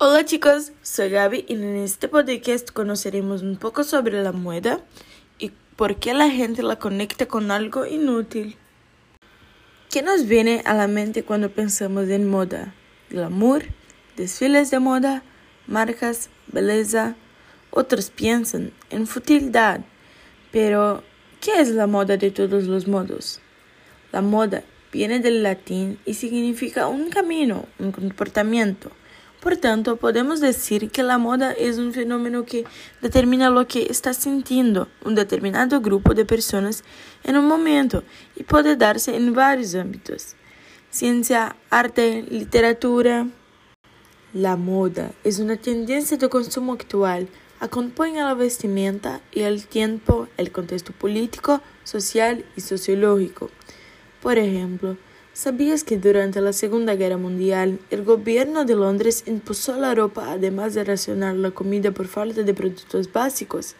Hola chicos, soy Gaby y en este podcast conoceremos un poco sobre la moda y por qué la gente la conecta con algo inútil. ¿Qué nos viene a la mente cuando pensamos en moda? Glamour, desfiles de moda, marcas, belleza. Otros piensan en futilidad. Pero, ¿qué es la moda de todos los modos? La moda viene del latín y significa un camino, un comportamiento. Por tanto, podemos decir que la moda es un fenómeno que determina lo que está sintiendo un determinado grupo de personas en un momento y puede darse en varios ámbitos. Ciencia, arte, literatura. La moda es una tendencia de consumo actual acompaña la vestimenta y el tiempo, el contexto político, social y sociológico. Por ejemplo, ¿sabías que durante la Segunda Guerra Mundial el gobierno de Londres impuso la ropa además de racionar la comida por falta de productos básicos?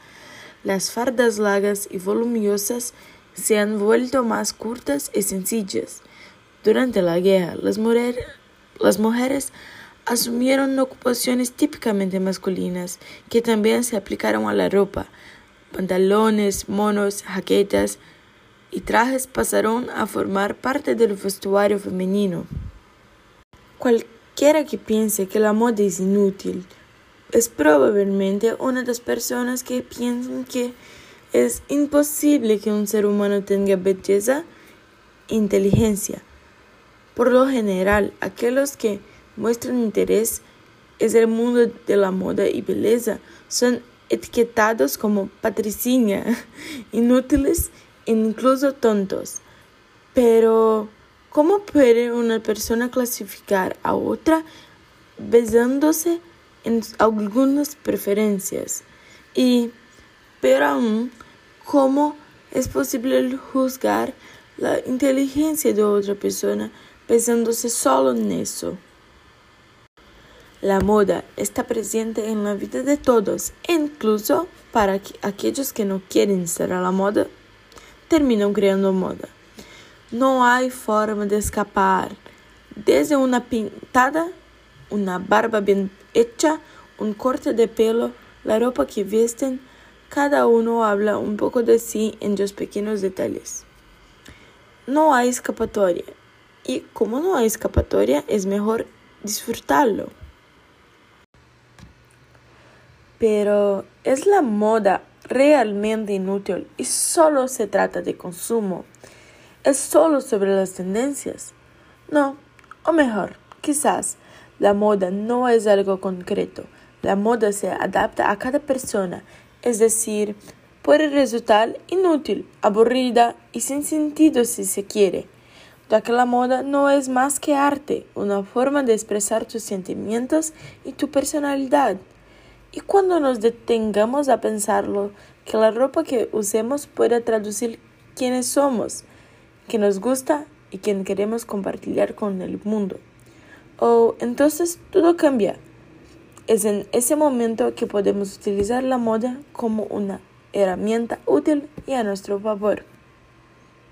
Las fardas largas y voluminosas se han vuelto más cortas y sencillas. Durante la guerra, las, las mujeres asumieron ocupaciones típicamente masculinas que también se aplicaron a la ropa. Pantalones, monos, jaquetas y trajes pasaron a formar parte del vestuario femenino. Cualquiera que piense que la moda es inútil es probablemente una de las personas que piensan que es imposible que un ser humano tenga belleza e inteligencia. Por lo general, aquellos que muestran interés en el mundo de la moda y belleza son etiquetados como patricinha, inútiles incluso tontos. Pero, ¿cómo puede una persona clasificar a otra basándose en algunas preferencias? Y, pero aún, ¿cómo es posible juzgar la inteligencia de otra persona basándose solo en eso? La moda está presente en la vida de todos, incluso para aquellos que no quieren estar a la moda, terminam creando moda. No hay forma de escapar. Desde una pintada, una barba bien hecha, un corte de pelo, la ropa que visten, cada uno habla un poco de sí en los pequeños detalles. No hay escapatoria. Y como no hay escapatoria, es mejor disfrutarlo. Pero ¿es la moda realmente inútil y solo se trata de consumo? ¿Es solo sobre las tendencias? No, o mejor, quizás la moda no es algo concreto. La moda se adapta a cada persona, es decir, puede resultar inútil, aburrida y sin sentido si se quiere, ya que la moda no es más que arte, una forma de expresar tus sentimientos y tu personalidad. Y cuando nos detengamos a pensarlo, que la ropa que usemos puede traducir quiénes somos, qué nos gusta y quién queremos compartir con el mundo. O entonces todo cambia. Es en ese momento que podemos utilizar la moda como una herramienta útil y a nuestro favor.